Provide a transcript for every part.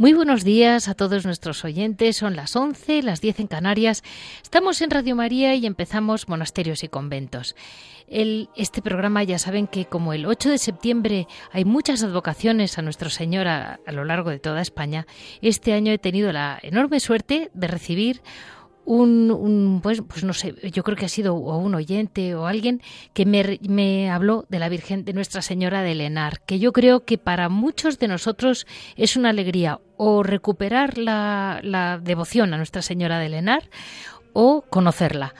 Muy buenos días a todos nuestros oyentes. Son las 11, las 10 en Canarias. Estamos en Radio María y empezamos Monasterios y Conventos. este programa ya saben que como el 8 de septiembre hay muchas advocaciones a Nuestro Señor a lo largo de toda España, este año he tenido la enorme suerte de recibir un, pues, pues no sé, yo creo que ha sido un oyente o alguien que me, habló de la Virgen de Nuestra Señora de Lenar, que yo creo que para muchos de nosotros es una alegría o recuperar la, la devoción a Nuestra Señora de Lenar o conocerla.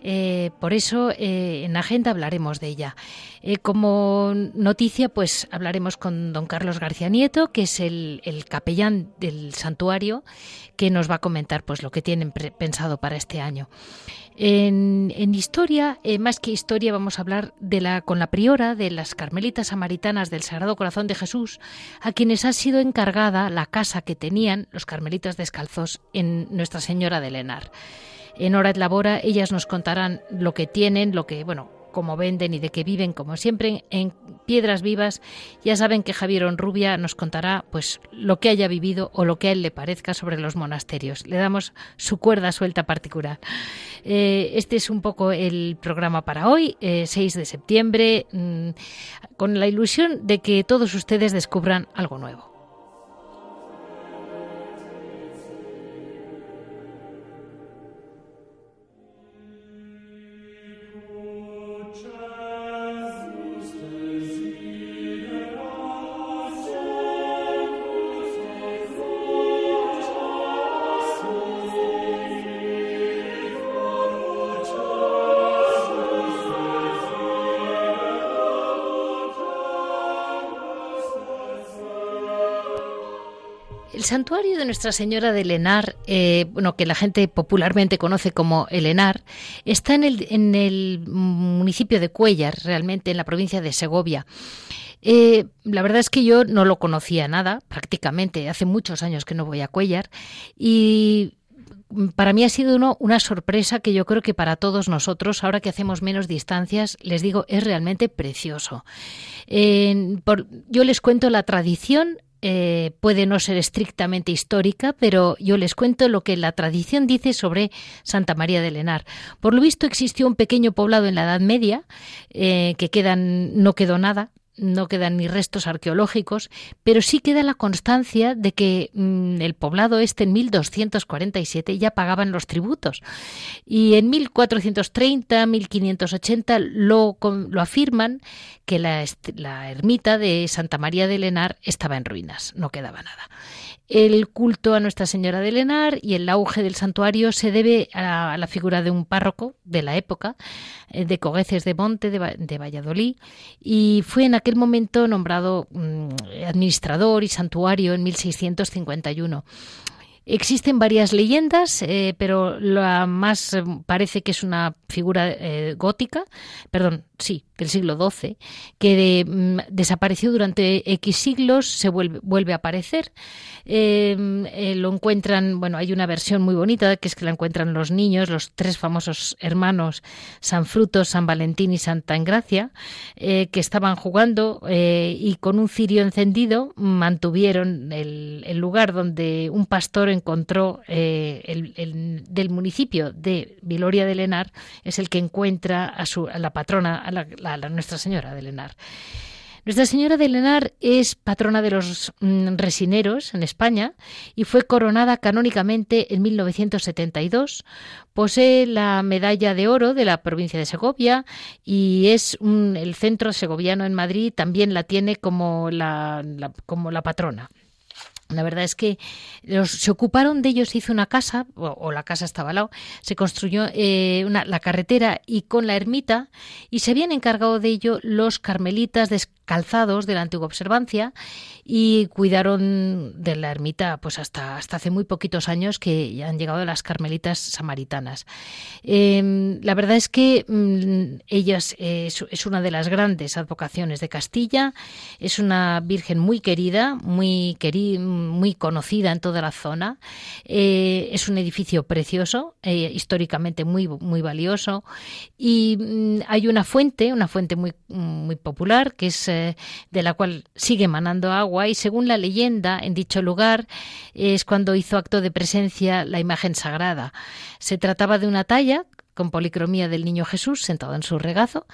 Eh, por eso eh, en agenda hablaremos de ella. Eh, como noticia, pues hablaremos con don Carlos García Nieto, que es el, capellán del santuario, que nos va a comentar pues lo que tienen pensado para este año. En, historia, más que historia, vamos a hablar de la, con la priora de las Carmelitas Samaritanas del Sagrado Corazón de Jesús, a quienes ha sido encargada la casa que tenían los Carmelitas Descalzos en Nuestra Señora de Lenar en Hora de Labora ellas nos contarán lo que tienen, lo que, bueno, cómo venden y de qué viven, como siempre, en Piedras Vivas. Ya saben que Javier Onrubia nos contará pues lo que haya vivido o lo que a él le parezca sobre los monasterios. Le damos su cuerda suelta particular. Eh, este es un poco el programa para hoy, 6 eh, de septiembre, mm, con la ilusión de que todos ustedes descubran algo nuevo. Santuario de Nuestra Señora de Lenar, eh, bueno, que la gente popularmente conoce como Elenar, está en el, el municipio de Cuellar, realmente en la provincia de Segovia. Eh, la verdad es que yo no lo conocía nada, prácticamente. Hace muchos años que no voy a Cuellar y para mí ha sido una sorpresa que yo creo que para todos nosotros, ahora que hacemos menos distancias, les digo, es realmente precioso. yo les cuento la tradición eh, puede no ser estrictamente histórica, pero yo les cuento lo que la tradición dice sobre Santa María de Lenar. Por lo visto existió un pequeño poblado en la Edad Media, eh, que quedan, no quedó nada, no quedan ni restos arqueológicos, pero sí queda la constancia de que mm, el poblado este en 1247 ya pagaban los tributos y en 1430, 1580 lo, lo afirman que la, la ermita de Santa María de Lenar estaba en ruinas, no quedaba nada. El culto a Nuestra Señora de Lenar y el auge del santuario se debe a la figura de un párroco de la época, eh, de Cogueces de Monte, de, Valladolid, y fue en aquel momento nombrado mm, administrador y santuario en 1651. Existen varias leyendas, eh, pero la más eh, parece que es una figura gótica, perdón, sí, del siglo XII, que mm, desapareció durante X siglos, se vuelve, vuelve a aparecer. Em, eh, lo encuentran, bueno, hay una versión muy bonita que es que la encuentran los niños, los tres famosos hermanos, San Frutos, San Valentín y Santa Engracia, eh, que estaban jugando eh, y con un cirio encendido mantuvieron el, lugar donde un pastor encontró el, del municipio de Viloria de Lenar, es el que encuentra a, su, a la patrona, a la, Nuestra Señora de Lenar. Nuestra Señora de Lenar es patrona de los mm, resineros en España y fue coronada canónicamente en 1972. Posee la medalla de oro de la provincia de Segovia y es el centro segoviano en Madrid también la tiene como la, como la patrona. La verdad es que se ocuparon de ellos, se hizo una casa, o, la casa estaba al lado, se construyó eh, la carretera y con la ermita, y se habían encargado de ello los carmelitas calzados de la antigua observancia y cuidaron de la ermita pues hasta, hasta hace muy poquitos años que han llegado las carmelitas samaritanas. Em, la verdad es que mm, ellas es, una de las grandes advocaciones de Castilla, es una virgen muy querida, muy, muy conocida en toda la zona, eh, es un edificio precioso, eh, históricamente muy, muy valioso y mm, hay una fuente, una fuente muy, muy popular que es de la cual sigue emanando agua y según la leyenda en dicho lugar es cuando hizo acto de presencia la imagen sagrada. Se trataba de una talla con policromía del niño Jesús sentado en su regazo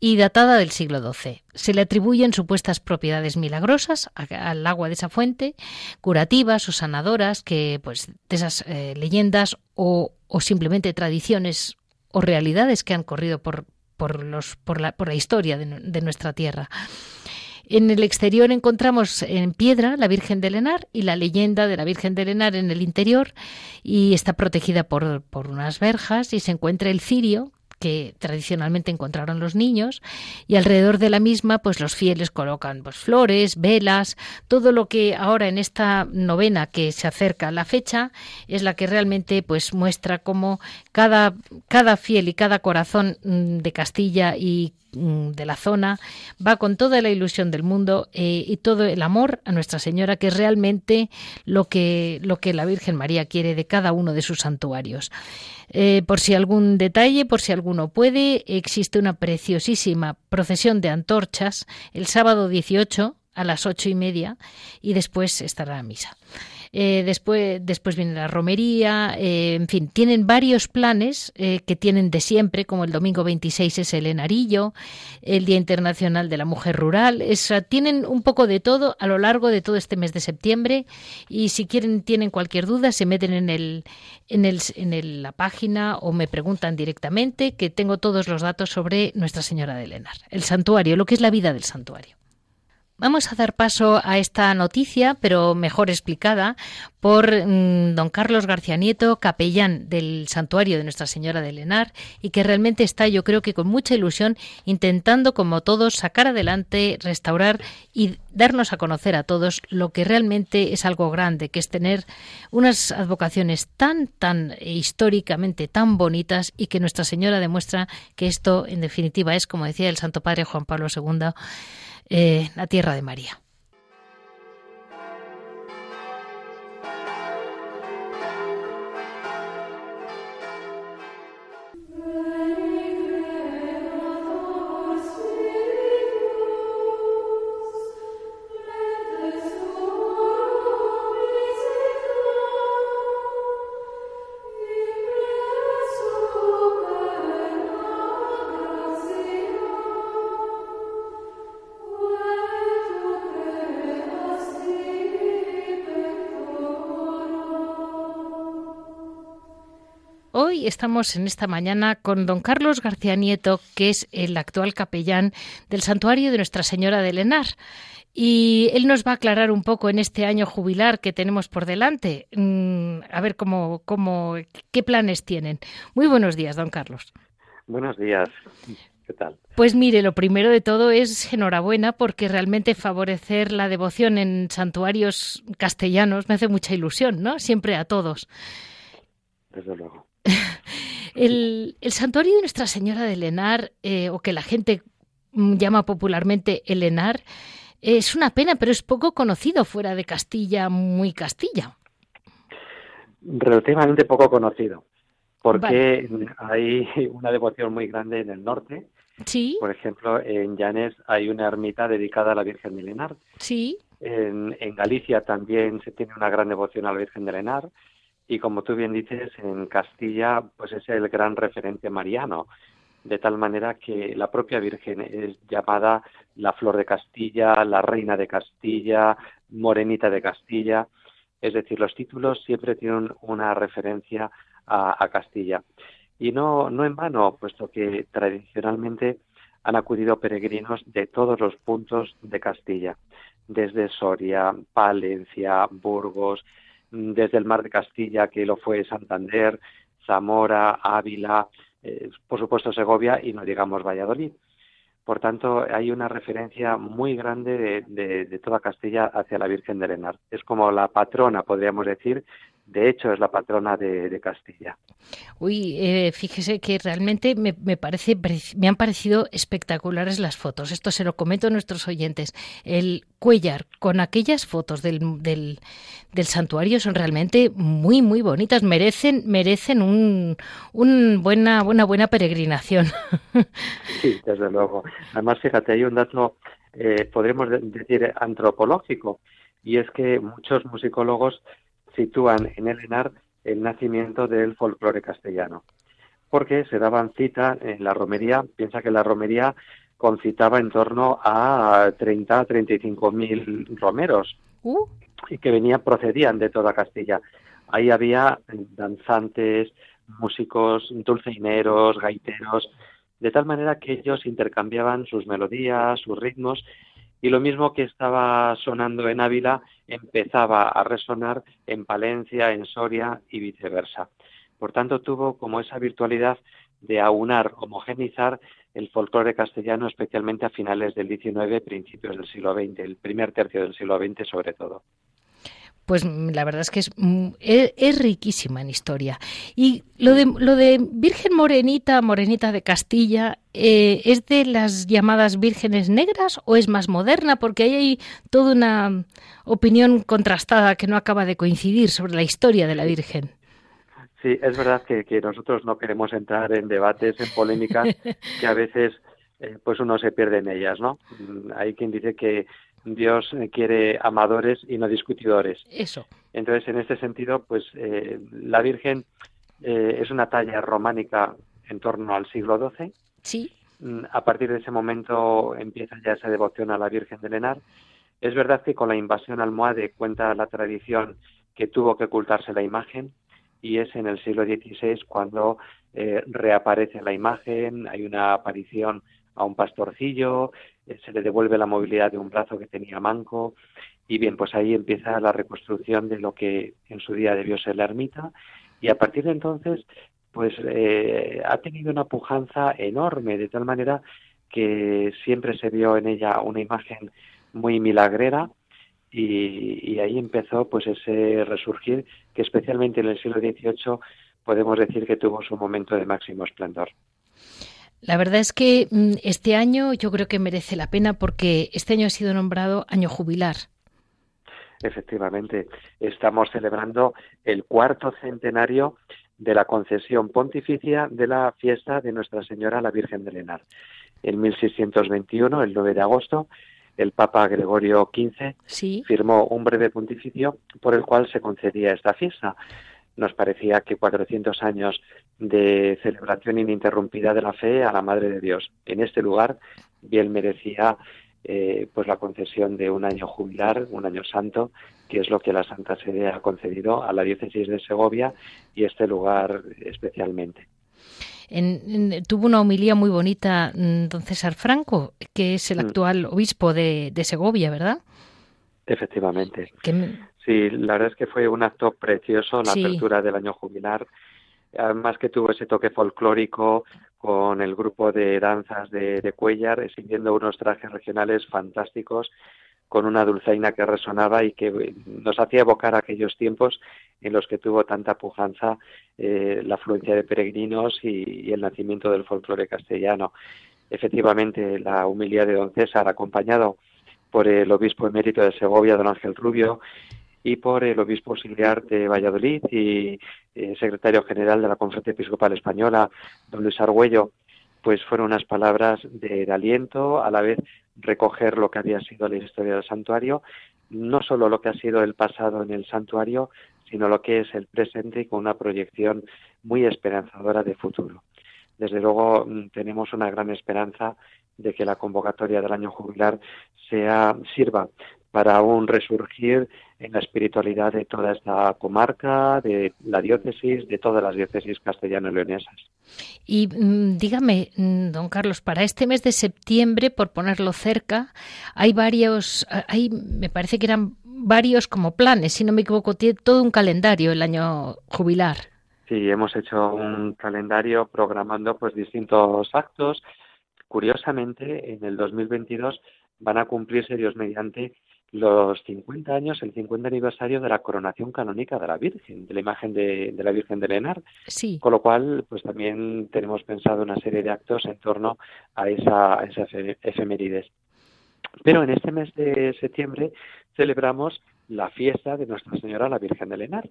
y datada del siglo XII. Se le atribuyen supuestas propiedades milagrosas al agua de esa fuente, curativas o sanadoras, que pues de esas eh, leyendas o, simplemente tradiciones o realidades que han corrido por, por, los, por, la, por la historia de, nuestra tierra. En el exterior encontramos en piedra la Virgen de Lenar y la leyenda de la Virgen de Lenar en el interior y está protegida por, por unas verjas y se encuentra el cirio que tradicionalmente encontraron los niños y alrededor de la misma pues los fieles colocan pues flores, velas, todo lo que ahora en esta novena que se acerca a la fecha es la que realmente pues muestra cómo cada cada fiel y cada corazón mm, de Castilla y Mm, de la zona, va con toda la ilusión del mundo eh, y todo el amor a Nuestra Señora, que es realmente lo que, lo que la Virgen María quiere de cada uno de sus santuarios. Eh, por si algún detalle, por si alguno puede, existe una preciosísima procesión de antorchas el sábado 18 a las ocho y media y después estará la misa. Eh, después, después viene la romería, eh, en fin, tienen varios planes eh, que tienen de siempre, como el domingo 26 es el Enarillo, el Día Internacional de la Mujer Rural, tienen un poco de todo a lo largo de todo este mes de septiembre y si quieren, tienen cualquier duda, se meten en, el, en, el, en la página o me preguntan directamente, que tengo todos los datos sobre Nuestra Señora de Lenar, el santuario, lo que es la vida del santuario. Vamos a dar paso a esta noticia, pero mejor explicada, por mm, don Carlos García Nieto, capellán del santuario de Nuestra Señora de Lenar, y que realmente está, yo creo que con mucha ilusión, intentando, como todos, sacar adelante, restaurar y darnos a conocer a todos lo que realmente es algo grande, que es tener unas advocaciones tan, tan históricamente tan bonitas y que Nuestra Señora demuestra que esto, en definitiva, es, como decía el Santo Padre Juan Pablo II, eh, la tierra de María. Estamos en esta mañana con don Carlos García Nieto, que es el actual capellán del Santuario de Nuestra Señora de Lenar. Y él nos va a aclarar un poco en este año jubilar que tenemos por delante, mm, a ver cómo, cómo, qué planes tienen. Muy buenos días, don Carlos. Buenos días. ¿Qué tal? Pues mire, lo primero de todo es enhorabuena porque realmente favorecer la devoción en santuarios castellanos me hace mucha ilusión, ¿no? Siempre a todos. Desde luego. el, santuario de Nuestra Señora de Lenar, eh, o que la gente llama popularmente Elenar, es una pena, pero es poco conocido fuera de Castilla, muy Castilla. Relativamente poco conocido, porque hay una devoción muy grande en el norte. Sí. Por ejemplo, en Llanes hay una ermita dedicada a la Virgen de Lenar. Sí. En, en Galicia también se tiene una gran devoción a la Virgen de Lenar y como tú bien dices, en Castilla pues es el gran referente mariano. de tal manera que la propia Virgen es llamada la Flor de Castilla, la Reina de Castilla, Morenita de Castilla, es decir, los títulos siempre tienen una referencia a, Castilla. Y no, no en vano, puesto que tradicionalmente han acudido peregrinos de todos los puntos de Castilla, desde Soria, Palencia, Burgos, desde el Mar de Castilla, que lo fue Santander, Zamora, Ávila, eh, por supuesto Segovia y no digamos Valladolid. Por tanto, hay una referencia muy grande de, toda Castilla hacia la Virgen de Lenar. Es como la patrona, podríamos decir, de hecho es la patrona de, Castilla. Uy, eh, fíjese que realmente me, parece, me han parecido espectaculares las fotos. Esto se lo comento a nuestros oyentes. El Cuellar con aquellas fotos del, del, santuario son realmente muy, muy bonitas. Merecen, merecen un, un buena, buena, buena peregrinación. Sí, desde luego. Además, fíjate, hay un dato, eh, podríamos decir, antropológico, y es que muchos musicólogos sitúan en el Enar el nacimiento del folclore castellano, porque se daban cita en la romería, piensa que la romería concitaba en torno a 30 a 35 mil romeros uh. y que venían procedían de toda Castilla. Ahí había danzantes, músicos, dulceineros, gaiteros, de tal manera que ellos intercambiaban sus melodías, sus ritmos, y lo mismo que estaba sonando en Ávila empezaba a resonar en Palencia, en Soria y viceversa. Por tanto, tuvo como esa virtualidad de aunar, homogenizar el folclore castellano, especialmente a finales del XIX, principios del siglo XX, el primer tercio del siglo XX sobre todo pues mm, la verdad es que es, es, riquísima en historia. Y lo de, lo de Virgen Morenita, Morenita de Castilla, eh, ¿es de las llamadas vírgenes negras o es más moderna? Porque ahí hay toda una opinión contrastada que no acaba de coincidir sobre la historia de la Virgen. Sí, es verdad que, que nosotros no queremos entrar en debates, en polémicas, que a veces eh, pues uno se pierde en ellas, ¿no? Mm, hay quien dice que Dios quiere amadores y no discutidores. Eso. Entonces, en este sentido, pues eh, la Virgen eh, es una talla románica en torno al siglo XII. Sí. Mm, a partir de ese momento empieza ya esa devoción a la Virgen de Lenar. Es verdad que con la invasión almohade cuenta la tradición que tuvo que ocultarse la imagen y es en el siglo XVI cuando eh, reaparece la imagen, hay una aparición a un pastorcillo, eh, se le devuelve la movilidad de un brazo que tenía manco. Y bien, pues ahí empieza la reconstrucción de lo que en su día debió ser la ermita. Y a partir de entonces pues eh, ha tenido una pujanza enorme de tal manera que siempre se vio en ella una imagen muy milagrera. Y, y, ahí empezó pues ese resurgir que especialmente en el siglo XVIII podemos decir que tuvo su momento de máximo esplendor. La verdad es que mm, este año yo creo que merece la pena porque este año ha sido nombrado año jubilar. Efectivamente, estamos celebrando el cuarto centenario de la concesión pontificia de la fiesta de Nuestra Señora la Virgen de Lenar. En 1621, el 9 de agosto, el Papa Gregorio XV firmó un breve pontificio por el cual se concedía esta fiesta nos parecía que 400 años de celebración ininterrumpida de la fe a la Madre de Dios en este lugar bien merecía eh, pues la concesión de un año jubilar, un año santo, que es lo que la Santa Sede ha concedido a la diócesis de Segovia y este lugar especialmente. tuvo una homilía muy bonita mm, don César Franco, que es el mm. actual obispo de, Segovia, ¿verdad? Efectivamente. Sí, la verdad es que fue un acto precioso la apertura del año jubilar. Además que tuvo ese toque folclórico con el grupo de danzas de, de Cuellar, exhibiendo unos trajes regionales fantásticos con una dulzaina que resonaba y que nos hacía evocar aquellos tiempos en los que tuvo tanta pujanza eh, la afluencia de peregrinos y, y, el nacimiento del folclore castellano. Efectivamente, la humildad de don César, acompañado por el obispo emérito de Segovia, don Ángel Rubio, y por el obispo auxiliar de Valladolid y eh, secretario general de la Conferencia Episcopal Española, don Luis Argüello, pues fueron unas palabras de, aliento, a la vez recoger lo que había sido la historia del santuario, no solo lo que ha sido el pasado en el santuario, sino lo que es el presente y con una proyección muy esperanzadora de futuro. desde luego mm, tenemos una gran esperanza de que la convocatoria del año jubilar sea sirva para un resurgir en la espiritualidad de toda esta comarca, de la diócesis, de todas las diócesis castellano-leonesas. Y mm, dígame, mm, don Carlos, para este mes de septiembre, por ponerlo cerca, hay varios, hay, me parece que eran varios como planes, si no me equivoco, tiene todo un calendario el año jubilar. Sí, hemos hecho un calendario programando pues distintos actos. Curiosamente, en el 2022 van a cumplirse Dios mediante los 50 años, el 50 aniversario de la coronación canónica de la Virgen, de la imagen de, la Virgen de Lenar. Sí. Con lo cual, pues también tenemos pensado una serie de actos en torno a esa, a esa efemérides. Pero en este mes de septiembre celebramos la fiesta de Nuestra Señora la Virgen de Lenar.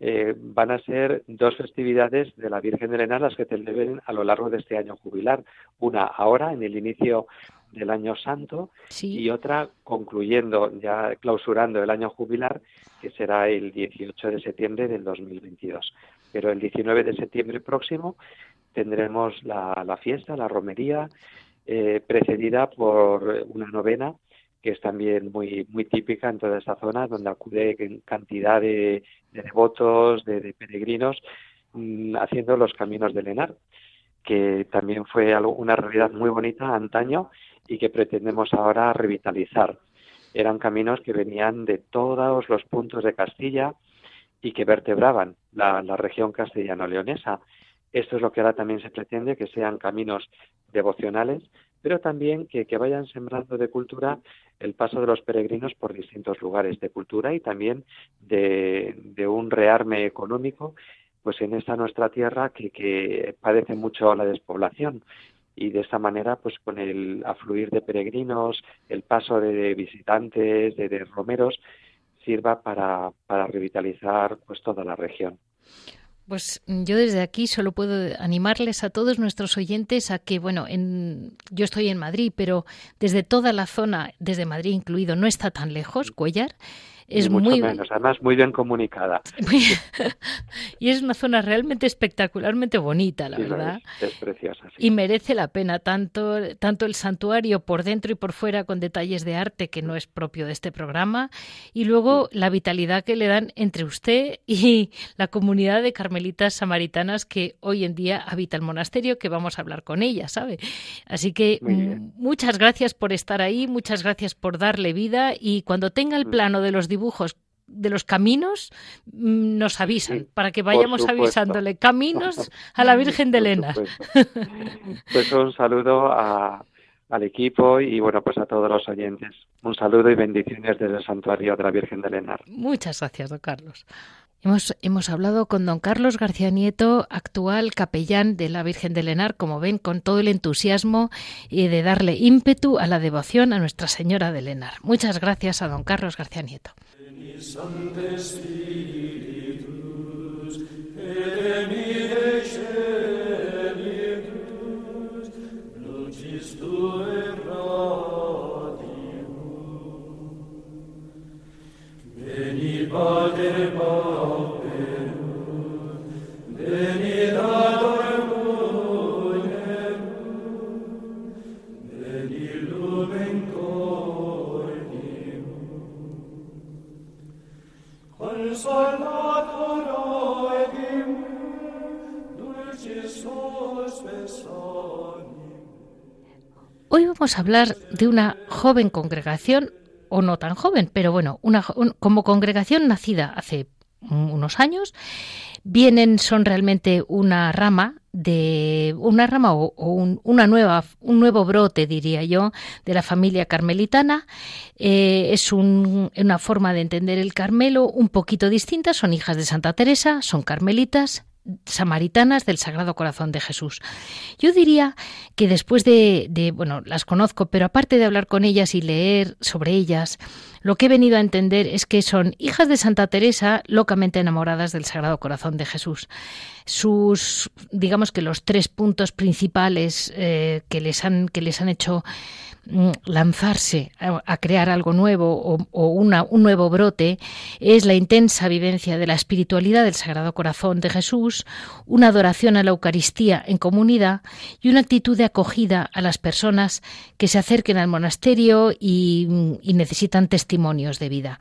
Eh, van a ser dos festividades de la Virgen de Lenar las que celebren a lo largo de este año jubilar. Una ahora, en el inicio del año santo, y otra concluyendo, ya clausurando el año jubilar, que será el 18 de septiembre del 2022. Pero el 19 de septiembre próximo tendremos la, fiesta, la romería, eh, precedida por una novena que es también muy muy típica en toda esa zona, donde acude cantidad de, devotos, de, peregrinos, mm, haciendo los caminos de Lenar, que también fue algo, una realidad muy bonita antaño y que pretendemos ahora revitalizar. Eran caminos que venían de todos los puntos de Castilla y que vertebraban la, la región castellano-leonesa. Esto es lo que ahora también se pretende, que sean caminos devocionales, pero también que, vayan sembrando de cultura el paso de los peregrinos por distintos lugares de cultura y también de, un rearme económico pues en esta nuestra tierra que, que padece mucho la despoblación. Y de esta manera pues con el afluir de peregrinos el paso de visitantes de, de romeros sirva para, para revitalizar pues toda la región pues yo desde aquí solo puedo animarles a todos nuestros oyentes a que, bueno, en, yo estoy en Madrid, pero desde toda la zona, desde Madrid incluido, no está tan lejos, Cuellar, es mucho muy menos, además muy bien comunicada. y es una zona realmente espectacularmente bonita, la verdad. Es, preciosa. Y merece la pena tanto, tanto el santuario por dentro y por fuera con detalles de arte que no es propio de este programa y luego la vitalidad que le dan entre usted y la comunidad de carmelitas samaritanas que hoy en día habita el monasterio, que vamos a hablar con ella, ¿sabe? Así que muchas gracias por estar ahí, muchas gracias por darle vida y cuando tenga el mm. plano de los dibujos de los caminos mm, nos avisan para que vayamos avisándole caminos a la Virgen de Elena. Pues un saludo al equipo y bueno pues a todos los oyentes. Un saludo y bendiciones desde el santuario de la Virgen de Elena. Muchas gracias, don Carlos. Hemos, hemos, hablado con don Carlos García Nieto, actual capellán de la Virgen de Lenar, como ven, con todo el entusiasmo y de darle ímpetu a la devoción a Nuestra Señora de Lenar. Muchas gracias a don Carlos García Nieto. Hoy vamos a hablar de una joven congregación, o no tan joven, pero bueno, como congregación nacida hace unos años, vienen, son realmente una rama de una rama o, una nueva, un nuevo brote, diría yo, de la familia carmelitana. Eh, es una forma de entender el Carmelo un poquito distinta. Son hijas de Santa Teresa, son carmelitas, samaritanas del Sagrado Corazón de Jesús. Yo diría que después de, de, bueno, las conozco, pero aparte de hablar con ellas y leer sobre ellas, lo que he venido a entender es que son hijas de Santa Teresa locamente enamoradas del Sagrado Corazón de Jesús. Sus, digamos que los tres puntos principales eh, que les han que les han hecho lanzarse a, crear algo nuevo o, un nuevo brote es la intensa vivencia de la espiritualidad del Sagrado Corazón de Jesús, una adoración a la Eucaristía en comunidad y una actitud de acogida a las personas que se acerquen al monasterio y, necesitan testimonios de vida.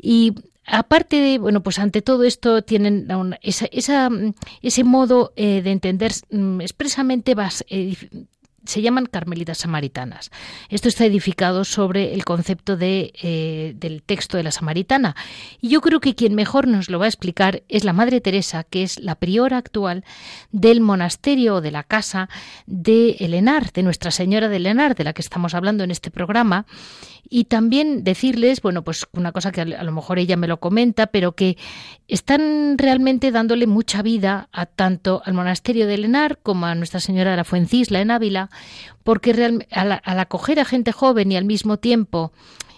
Y aparte de, bueno, pues ante todo esto tienen esa, ese modo eh, de entender mm, expresamente eh, se llaman carmelitas samaritanas. Esto está edificado sobre el concepto de, eh, del texto de la samaritana. Y yo creo que quien mejor nos lo va a explicar es la Madre Teresa, que es la priora actual del monasterio o de la casa de Elenar, de Nuestra Señora de Elenar, de la que estamos hablando en este programa. Y también decirles, bueno, pues una cosa que a lo mejor ella me lo comenta, pero que están realmente dándole mucha vida a tanto al monasterio de Elenar como a Nuestra Señora de la Fuencisla en Ávila, porque al, acoger a gente joven y al mismo tiempo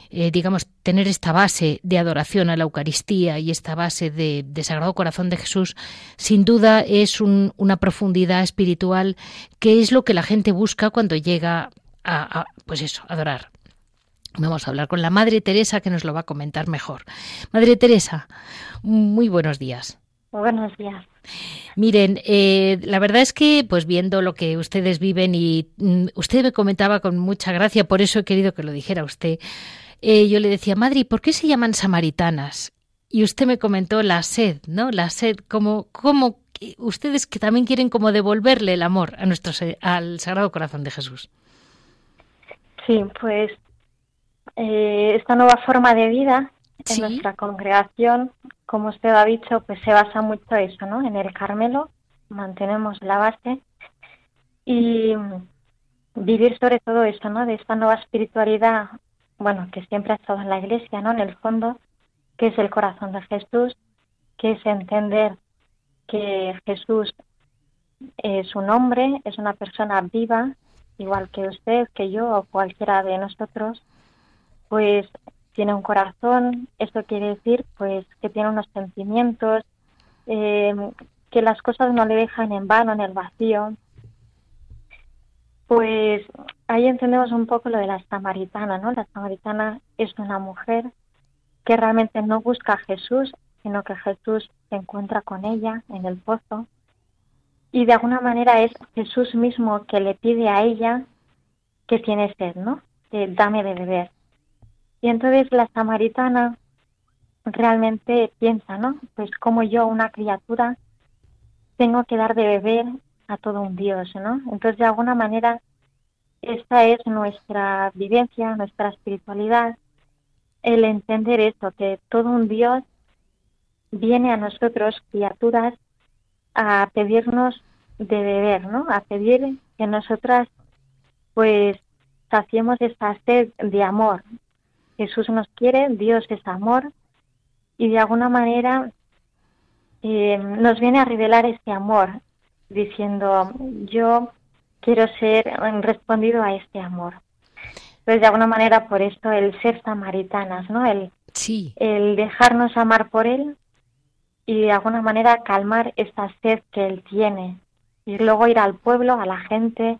eh, digamos, tener esta base de adoración a la Eucaristía y esta base de, Sagrado Corazón de Jesús, sin duda es una profundidad espiritual que es lo que la gente busca cuando llega a, a pues eso, adorar. Vamos a hablar con la Madre Teresa que nos lo va a comentar mejor. Madre Teresa, muy buenos días. Buenos días. Miren, eh, la verdad es que, pues viendo lo que ustedes viven y mm, usted me comentaba con mucha gracia, por eso he querido que lo dijera usted. Eh, yo le decía, Madre, ¿por qué se llaman samaritanas? Y usted me comentó la sed, ¿no? La sed, como, como ustedes que también quieren como devolverle el amor a nuestro, al Sagrado Corazón de Jesús. Sí, pues eh, esta nueva forma de vida en nuestra congregación, como usted ha dicho, pues se basa mucho eso, ¿no? En el Carmelo mantenemos la base y vivir sobre todo eso, ¿no? De esta nueva espiritualidad, bueno, que siempre ha estado en la Iglesia, ¿no? En el fondo, que es el corazón de Jesús, que es entender que Jesús es un hombre, es una persona viva, igual que usted, que yo o cualquiera de nosotros, pues tiene un corazón, esto quiere decir pues que tiene unos sentimientos, eh, que las cosas no le dejan en vano, en el vacío. Pues ahí entendemos un poco lo de la samaritana, ¿no? La samaritana es una mujer que realmente no busca a Jesús, sino que Jesús se encuentra con ella en el pozo. Y de alguna manera es Jesús mismo que le pide a ella que tiene sed, ¿no? Que dame de beber. Y entonces la samaritana realmente piensa, ¿no? Pues como yo, una criatura, tengo que dar de beber a todo un Dios, ¿no? Entonces, de alguna manera, esta es nuestra vivencia, nuestra espiritualidad, el entender esto, que todo un Dios viene a nosotros, criaturas, a pedirnos de beber, ¿no? A pedir que nosotras, pues, saciemos esta sed de amor, Jesús nos quiere, Dios es amor y de alguna manera eh, nos viene a revelar este amor diciendo yo quiero ser respondido a este amor. Entonces de alguna manera por esto el ser samaritanas, ¿no? El, sí. el dejarnos amar por él y de alguna manera calmar esta sed que él tiene y luego ir al pueblo, a la gente,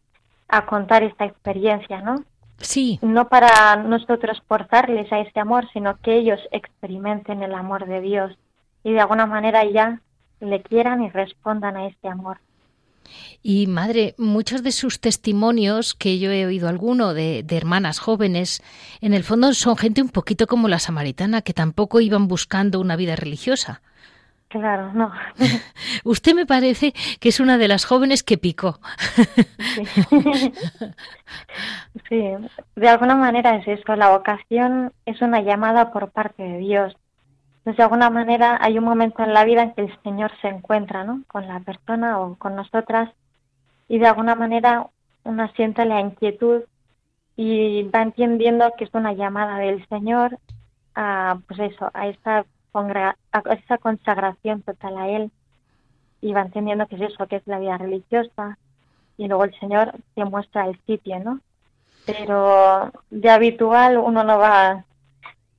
a contar esta experiencia, ¿no? Sí. No para nosotros forzarles a este amor, sino que ellos experimenten el amor de Dios y de alguna manera ya le quieran y respondan a este amor. Y madre, muchos de sus testimonios, que yo he oído alguno de, de, hermanas jóvenes, en el fondo son gente un poquito como la samaritana, que tampoco iban buscando una vida religiosa. Claro, no. Usted me parece que es una de las jóvenes que picó. Sí. de alguna manera es eso. La vocación es una llamada por parte de Dios. Entonces, de alguna manera hay un momento en la vida en que el Señor se encuentra, ¿no? Con la persona o con nosotras y de alguna manera uno siente la inquietud y va entendiendo que es una llamada del Señor a, pues eso, a esa consagración total a Él y va entendiendo que es eso, que es la vida religiosa y luego el Señor te muestra el sitio, ¿no? Pero de habitual uno no va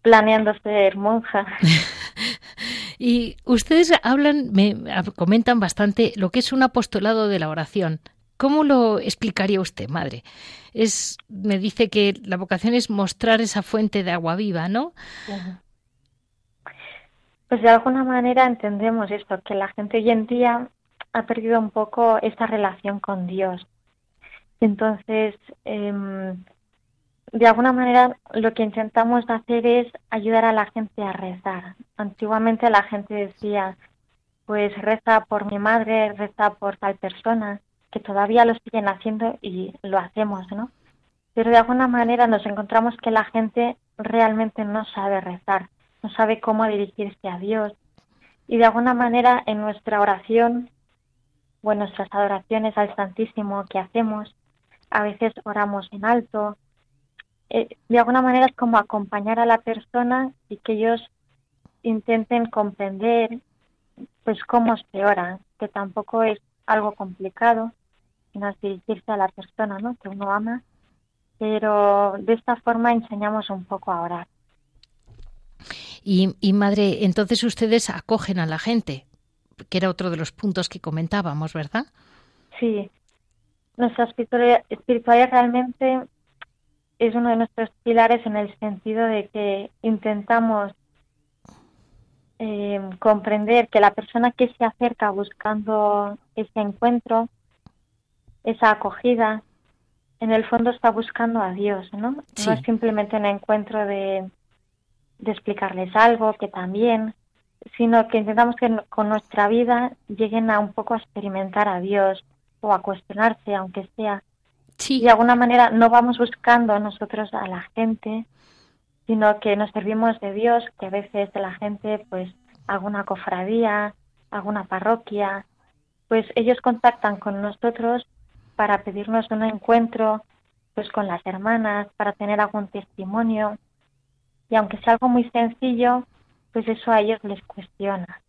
planeando ser monja. y ustedes hablan, me comentan bastante lo que es un apostolado de la oración. ¿Cómo lo explicaría usted, madre? Es, me dice que la vocación es mostrar esa fuente de agua viva, ¿no? Pues de alguna manera entendemos esto, que la gente hoy en día ha perdido un poco esta relación con Dios. Entonces, em, de alguna manera lo que intentamos hacer es ayudar a la gente a rezar. Antiguamente la gente decía, pues reza por mi madre, reza por tal persona, que todavía lo siguen haciendo y lo hacemos, ¿no? Pero de alguna manera nos encontramos que la gente realmente no sabe rezar, no sabe cómo dirigirse a Dios. Y de alguna manera en nuestra oración o en nuestras adoraciones al Santísimo que hacemos, a veces oramos en alto. Eh, de alguna manera es como acompañar a la persona y que ellos intenten comprender pues cómo se ora, que tampoco es algo complicado, sino dirigirse a la persona ¿no? que uno ama, pero de esta forma enseñamos un poco a orar. Y, y madre, entonces ustedes acogen a la gente, que era otro de los puntos que comentábamos, ¿verdad? Sí, nuestra espiritualidad realmente es uno de nuestros pilares en el sentido de que intentamos eh, comprender que la persona que se acerca buscando ese encuentro, esa acogida, en el fondo está buscando a Dios, ¿no? No es simplemente un encuentro de, de explicarles algo, que también, sino que intentamos que con nuestra vida lleguen a un poco a experimentar a Dios o a cuestionarse, aunque sea. Sí. de alguna manera no vamos buscando nosotros a la gente, sino que nos servimos de Dios, que a veces de la gente, pues alguna cofradía, alguna parroquia, pues ellos contactan con nosotros para pedirnos un encuentro pues con las hermanas, para tener algún testimonio. Y aunque sea algo muy sencillo, pues eso a ellos les cuestiona.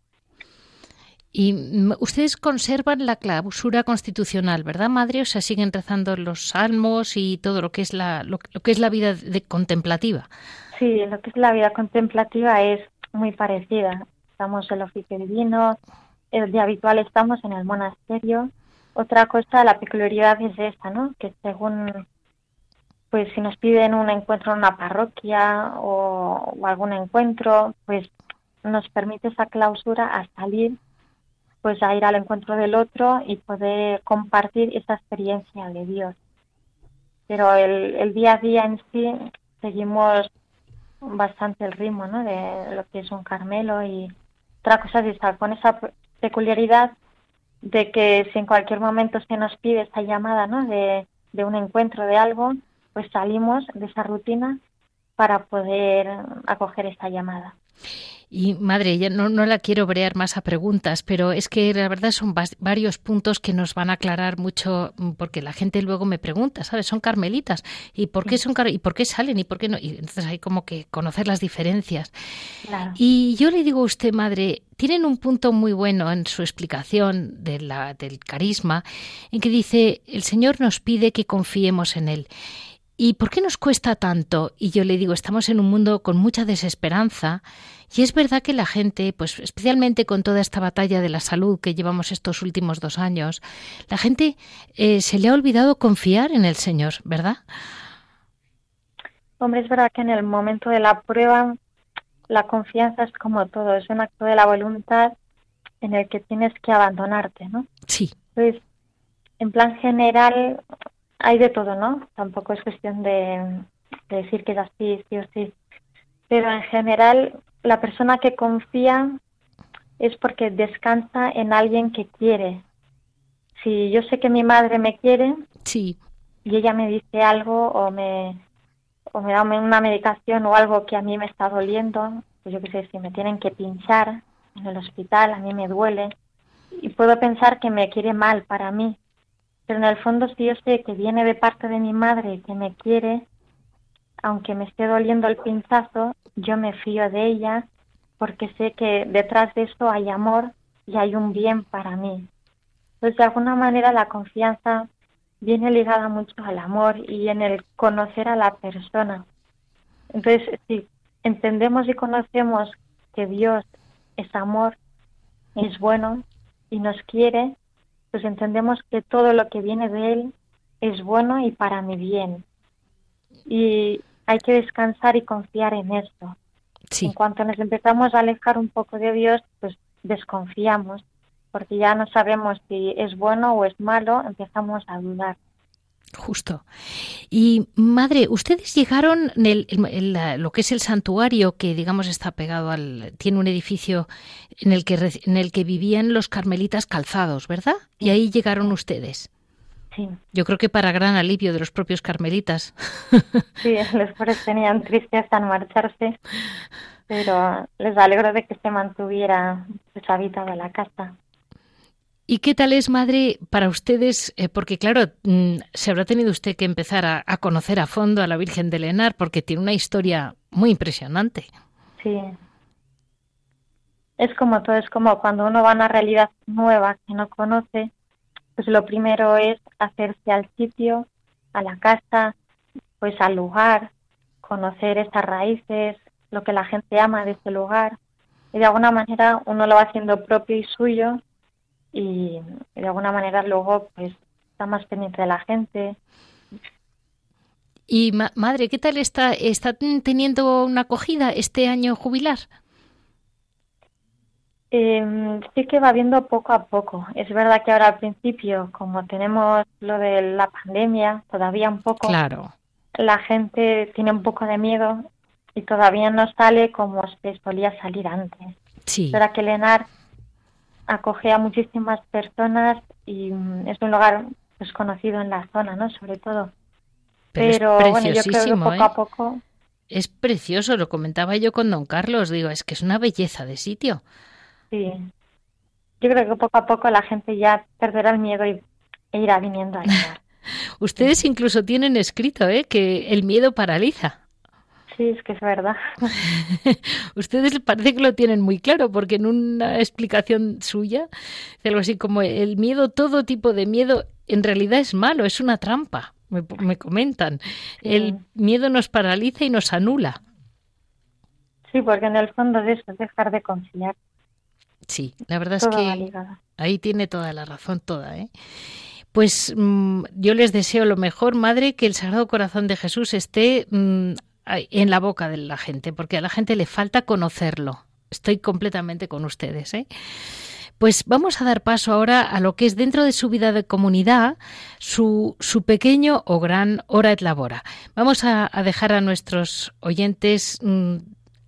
Y ustedes conservan la clausura constitucional, ¿verdad, madre? O sea, siguen rezando los salmos y todo lo que es la, lo, que es la vida de contemplativa. Sí, lo que es la vida contemplativa es muy parecida. Estamos en el oficio divino, el día habitual estamos en el monasterio. Otra cosa, la peculiaridad es esta, ¿no? Que según, pues si nos piden un encuentro en una parroquia o, algún encuentro, pues nos permite esa clausura a salir pues a ir al encuentro del otro y poder compartir esa experiencia de Dios. Pero el, día a día en sí seguimos bastante el ritmo ¿no? de lo que es un Carmelo y otra cosa es esa, con esa peculiaridad de que si en cualquier momento se nos pide esa llamada ¿no? de un encuentro de algo, pues salimos de esa rutina para poder acoger esta llamada. Y madre, ya no, no la quiero brear más a preguntas, pero es que la verdad son varios puntos que nos van a aclarar mucho, mm, porque la gente luego me pregunta, ¿sabes? Son carmelitas. ¿Y por qué son y por qué salen y por qué no? Y entonces hay como que conocer las diferencias. Y yo le digo a usted, madre, tienen un punto muy bueno en su explicación de la, del carisma, en que dice, el Señor nos pide que confiemos en Él. ¿Y por qué nos cuesta tanto? Y yo le digo, estamos en un mundo con mucha desesperanza y es verdad que la gente, pues especialmente con toda esta batalla de la salud que llevamos estos últimos dos años, la gente eh, se le ha olvidado confiar en el Señor, ¿verdad? Hombre, es verdad que en el momento de la prueba la confianza es como todo, es un acto de la voluntad en el que tienes que abandonarte, ¿no? Sí. Pues, en plan general, hay de todo, ¿no? Tampoco es cuestión de, decir que es así, sí o sí. Pero en general, la persona que confía es porque descansa en alguien que quiere. Si yo sé que mi madre me quiere sí. y ella me dice algo o me, o me da una medicación o algo que a mí me está doliendo, pues yo qué sé, si me tienen que pinchar en el hospital, a mí me duele y puedo pensar que me quiere mal para mí, pero en el fondo si yo sé que viene de parte de mi madre que me quiere, aunque me esté doliendo el pinchazo, yo me fío de ella porque sé que detrás de eso hay amor y hay un bien para mí. Entonces, de alguna manera la confianza viene ligada mucho al amor y en el conocer a la persona. Entonces, si entendemos y conocemos que Dios es amor, es bueno y nos quiere, pues entendemos que todo lo que viene de Él es bueno y para mi bien. Y hay que descansar y confiar en esto. En cuanto nos empezamos a alejar un poco de Dios, pues desconfiamos, porque ya no sabemos si es bueno o es malo, empezamos a dudar. Justo. Y madre, ustedes llegaron en, lo que es el santuario que digamos está pegado al tiene un edificio en el que en el que vivían los carmelitas calzados, ¿verdad? Y ahí llegaron ustedes. Sí. Yo creo que para gran alivio de los propios carmelitas. Sí, los pobres tenían tristeza en marcharse, pero les alegro de que se mantuviera pues, habitada la casa. ¿Y qué tal es, madre, para ustedes? Eh, porque, claro, mm, se habrá tenido usted que empezar a, conocer a fondo a la Virgen de Lenar, porque tiene una historia muy impresionante. Sí. Es como todo, es como cuando uno va a una realidad nueva que no conoce, pues lo primero es hacerse al sitio, a la casa, pues al lugar, conocer estas raíces, lo que la gente ama de ese lugar. Y de alguna manera uno lo va haciendo propio y suyo y, de alguna manera luego pues está más pendiente de la gente. Y madre, ¿qué tal está, está teniendo una acogida este año jubilar? Eh, sí que va viendo poco a poco. Es verdad que ahora al principio, como tenemos lo de la pandemia, todavía un poco. Claro. La gente tiene un poco de miedo y todavía no sale como se solía salir antes. Sí. Pero que Lenar acoge a muchísimas personas y mm, es un lugar pues conocido en la zona, ¿no? Sobre todo. Pero, bueno, yo creo que poco a ¿eh? poco es precioso, lo comentaba yo con don Carlos, digo, es que es una belleza de sitio. Sí. Yo creo que poco a poco la gente ya perderá el miedo y, e irá viniendo a Ustedes incluso tienen escrito ¿eh? que el miedo paraliza. Sí, es que es verdad. Ustedes parece que lo tienen muy claro, porque en una explicación suya, algo así como el miedo, todo tipo de miedo, en realidad es malo, es una trampa, me, comentan. El miedo nos paraliza y nos anula. Sí, porque en el fondo de eso es dejar de confiar. Sí, la verdad es que ahí tiene toda la razón, toda, ¿eh? Pues mm, yo les deseo lo mejor, Madre, que el Sagrado Corazón de Jesús esté mm, en la boca de la gente, porque a la gente le falta conocerlo. Estoy completamente con ustedes. ¿eh? Pues vamos a dar paso ahora a lo que es dentro de su vida de comunidad, su, su pequeño o gran hora et labora. Vamos a, dejar a nuestros oyentes mm,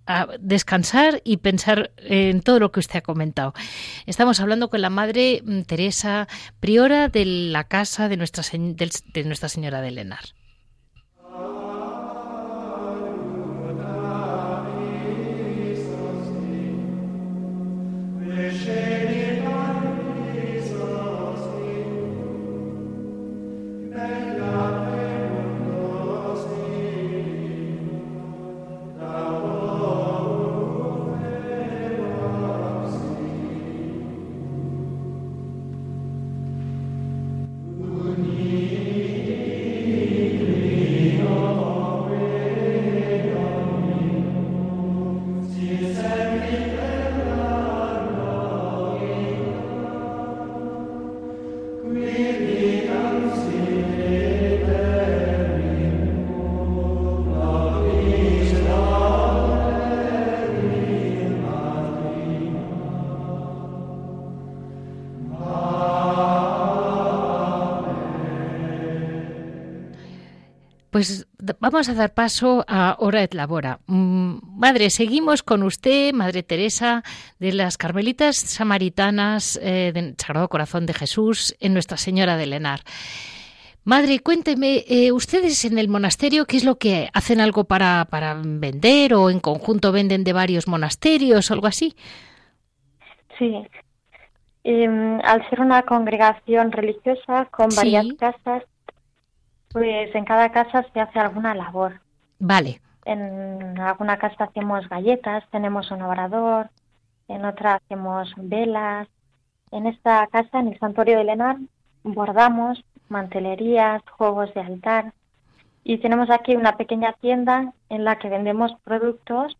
a descansar y pensar en todo lo que usted ha comentado. Estamos hablando con la Madre mm, Teresa, priora de la casa de Nuestra, de Nuestra Señora de Lenar. Vamos a dar paso a Hora et Labora. Mm, madre, seguimos con usted, Madre Teresa, de las Carmelitas Samaritanas eh, del Sagrado Corazón de Jesús en Nuestra Señora de Lenar. Madre, cuénteme, eh, ¿ustedes en el monasterio qué es lo que hacen algo para, para vender o en conjunto venden de varios monasterios o algo así? Sí, em, al ser una congregación religiosa con varias casas, pues en cada casa se hace alguna labor. Vale. En alguna casa hacemos galletas, tenemos un obrador, en otra hacemos velas. En esta casa, en el Santuario de Lenar, bordamos mantelerías, juegos de altar. Y tenemos aquí una pequeña tienda en la que vendemos productos,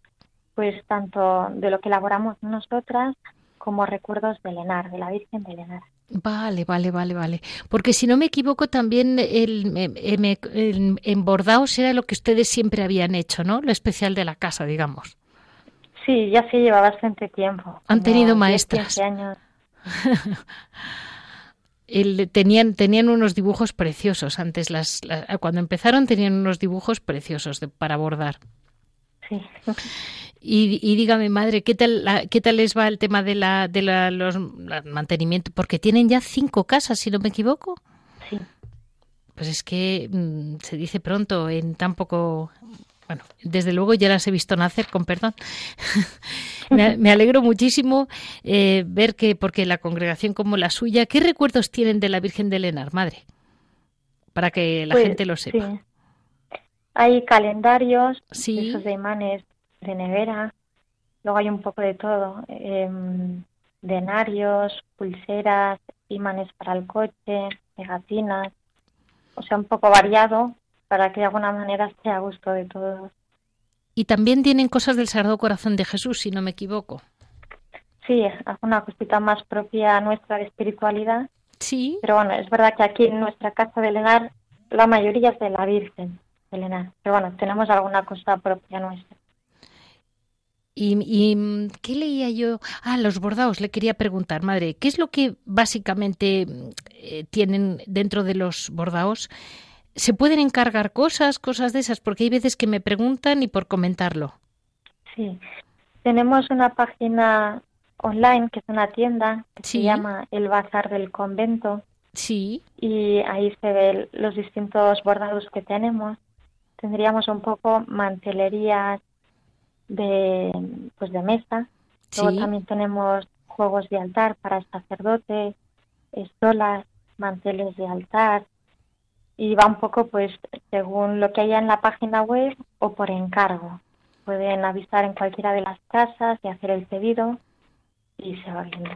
pues tanto de lo que elaboramos nosotras como recuerdos de Lenar, de la Virgen de Lenar. Vale, vale, vale, vale. Porque si no me equivoco, también el, el, en bordados era lo que ustedes siempre habían hecho, ¿no? Lo especial de la casa, digamos. Sí, ya se lleva bastante tiempo. Han tenido maestras. años. tenían, tenían unos dibujos preciosos antes, las, cuando empezaron tenían unos dibujos preciosos para bordar. Sí. Y, dígame, madre, ¿qué tal, ¿qué tal les va el tema de la, de la, los mantenimiento? Porque tienen ya cinco casas, si no me equivoco. Sí. Pues es que mm, se dice pronto, en tan poco. Bueno, desde luego ya las he visto nacer, con perdón. me, alegro muchísimo eh, ver que, porque la congregación como la suya, ¿qué recuerdos tienen de la Virgen de Lenar, madre? Para que la pues, gente lo sepa. Sí. Hay calendarios, sí. esos de imanes de nevera, luego hay un poco de todo, eh, denarios, pulseras, imanes para el coche, pegatinas, o sea, un poco variado para que de alguna manera esté a gusto de todos. Y también tienen cosas del Sagrado Corazón de Jesús, si no me equivoco. Sí, alguna cosita más propia nuestra de espiritualidad. Sí. Pero bueno, es verdad que aquí en nuestra casa de Lenar la mayoría es de la Virgen de Lenar. Pero bueno, tenemos alguna cosa propia nuestra. Y, mm, qué leía yo? Ah, los bordados. Le quería preguntar, madre, ¿qué es lo que básicamente eh, tienen dentro de los bordados? ¿Se pueden encargar cosas, cosas de esas? Porque hay veces que me preguntan y por comentarlo. Sí, tenemos una página online que es una tienda que se llama El Bazar del Convento. Sí. Y ahí se ven los distintos bordados que tenemos. Tendríamos un poco mantelerías, de, pues de mesa. Luego también tenemos juegos de altar para el sacerdote, estolas, manteles de altar. Y va un poco pues según lo que haya en la página web o por encargo. Pueden avisar en cualquiera de las casas y hacer el pedido y se va viendo.